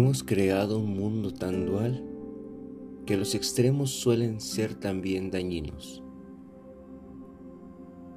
Hemos creado un mundo tan dual que los extremos suelen ser también dañinos.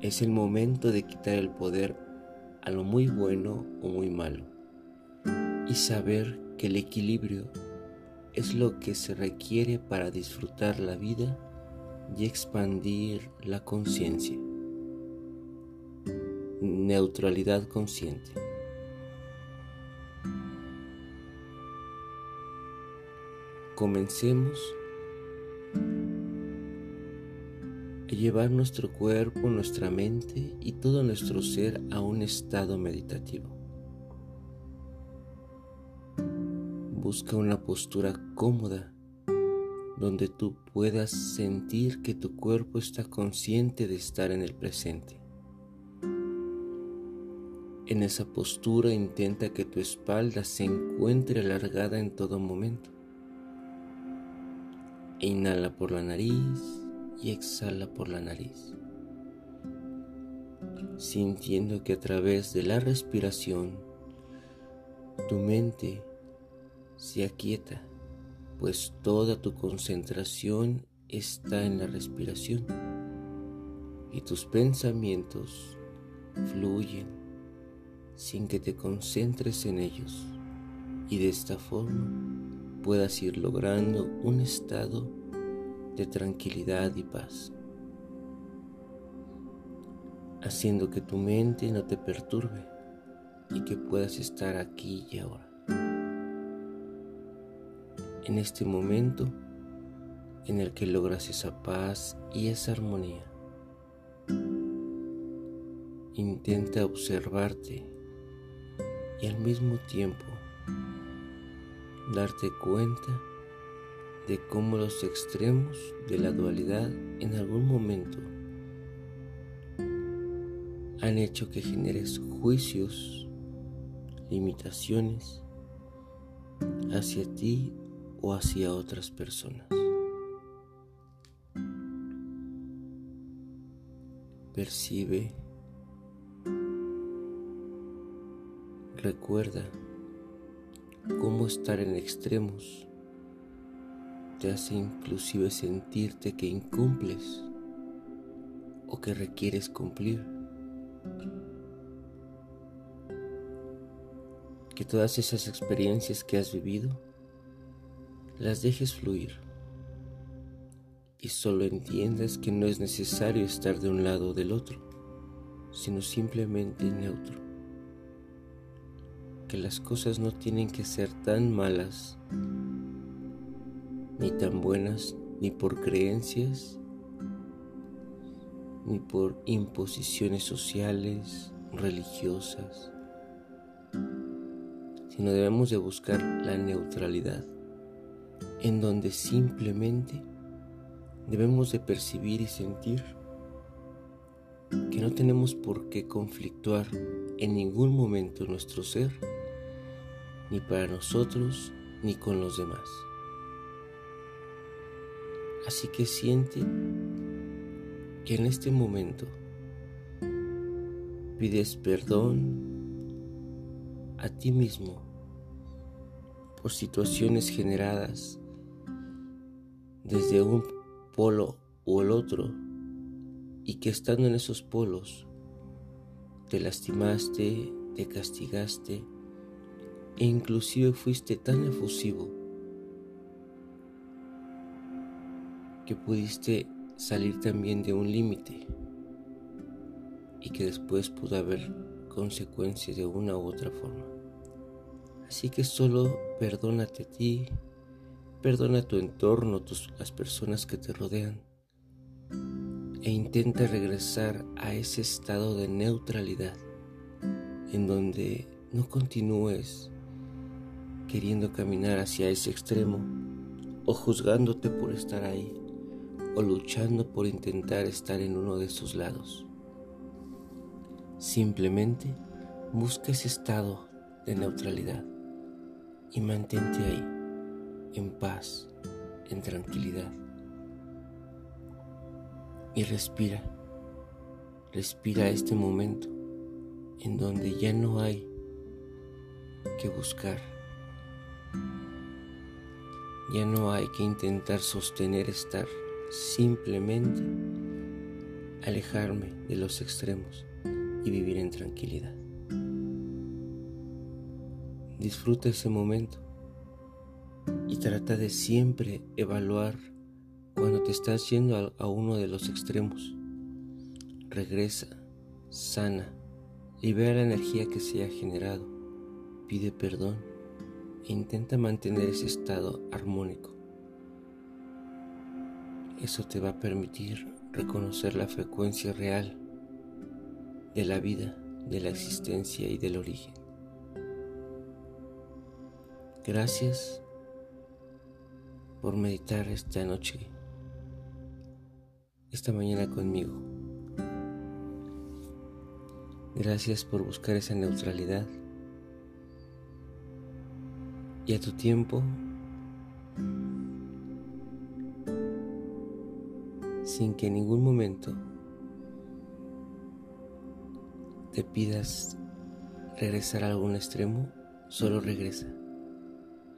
Es el momento de quitar el poder a lo muy bueno o muy malo y saber que el equilibrio es lo que se requiere para disfrutar la vida y expandir la conciencia. Neutralidad consciente. Comencemos a llevar nuestro cuerpo, nuestra mente y todo nuestro ser a un estado meditativo. Busca una postura cómoda donde tú puedas sentir que tu cuerpo está consciente de estar en el presente. En esa postura intenta que tu espalda se encuentre alargada en todo momento. Inhala por la nariz y exhala por la nariz, sintiendo que a través de la respiración tu mente se aquieta, pues toda tu concentración está en la respiración y tus pensamientos fluyen sin que te concentres en ellos. Y de esta forma puedas ir logrando un estado de tranquilidad y paz, haciendo que tu mente no te perturbe y que puedas estar aquí y ahora. En este momento en el que logras esa paz y esa armonía, intenta observarte y al mismo tiempo darte cuenta de cómo los extremos de la dualidad en algún momento han hecho que generes juicios, limitaciones hacia ti o hacia otras personas. Percibe, recuerda cómo estar en extremos. Te hace inclusive sentirte que incumples o que requieres cumplir. Que todas esas experiencias que has vivido las dejes fluir. Y solo entiendas que no es necesario estar de un lado o del otro, sino simplemente neutro que las cosas no tienen que ser tan malas, ni tan buenas, ni por creencias, ni por imposiciones sociales, religiosas, sino debemos de buscar la neutralidad, en donde simplemente debemos de percibir y sentir que no tenemos por qué conflictuar en ningún momento nuestro ser ni para nosotros ni con los demás. Así que siente que en este momento pides perdón a ti mismo por situaciones generadas desde un polo o el otro y que estando en esos polos te lastimaste, te castigaste, e inclusive fuiste tan efusivo que pudiste salir también de un límite y que después pudo haber consecuencias de una u otra forma. Así que solo perdónate a ti, perdona a tu entorno, las personas que te rodean e intenta regresar a ese estado de neutralidad en donde no continúes queriendo caminar hacia ese extremo o juzgándote por estar ahí o luchando por intentar estar en uno de esos lados. Simplemente busca ese estado de neutralidad y mantente ahí, en paz, en tranquilidad. Y respira, respira este momento en donde ya no hay que buscar, ya no hay que intentar sostener estar, simplemente alejarme de los extremos y vivir en tranquilidad. Disfruta ese momento y trata de siempre evaluar cuando te estás yendo a, uno de los extremos. Regresa, sana, libera la energía que se ha generado, pide perdón intenta mantener ese estado armónico. Eso te va a permitir reconocer la frecuencia real de la vida, de la existencia y del origen. Gracias por meditar esta noche, esta mañana conmigo. Gracias por buscar esa neutralidad y a tu tiempo sin que en ningún momento te pidas regresar a algún extremo, solo regresa,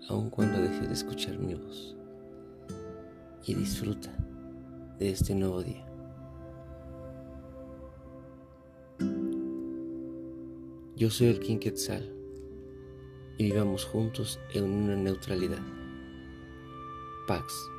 aun cuando dejes de escuchar mi voz. Y disfruta de este nuevo día. Yo soy el King y vivamos juntos en una neutralidad. Pax.